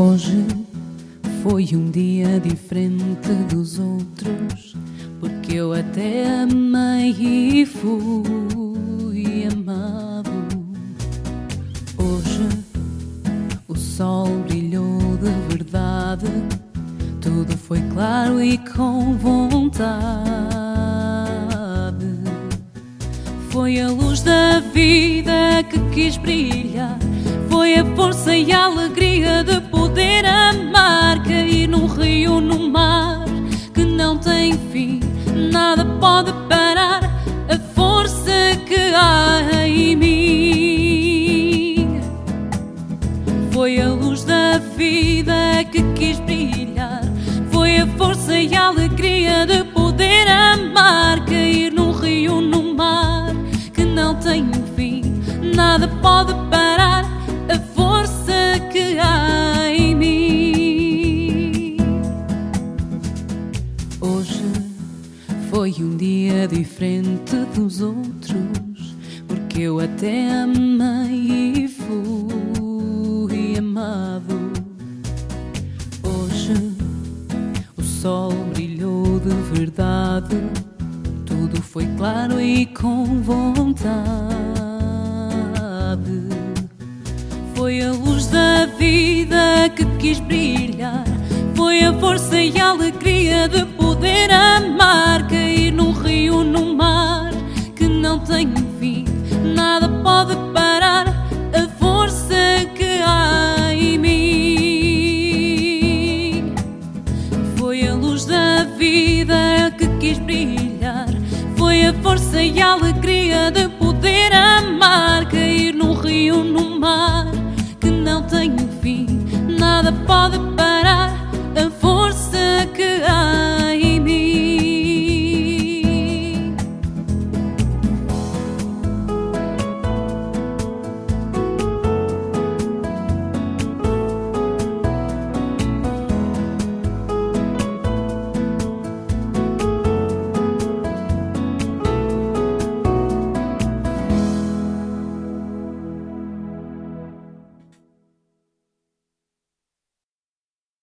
Hoje foi um dia diferente dos outros, porque eu até amei e fui amado. Hoje o sol brilhou de verdade, tudo foi claro e com vontade. Foi a luz da vida que quis brilhar, foi a força e a alegria de pode parar a força que há em mim. Foi a luz da vida que quis brilhar, foi a força e a alegria de poder amar, cair num rio, no mar que não tem fim, nada pode parar a força que há em mim. Hoje foi um dia diferente dos outros, porque eu até amei e fui amado. Hoje o sol brilhou de verdade, tudo foi claro e com vontade. Foi a luz da vida que quis brilhar. Foi a força e a alegria vida que quis brilhar. Foi a força e a alegria de poder amar. Cair num rio, no mar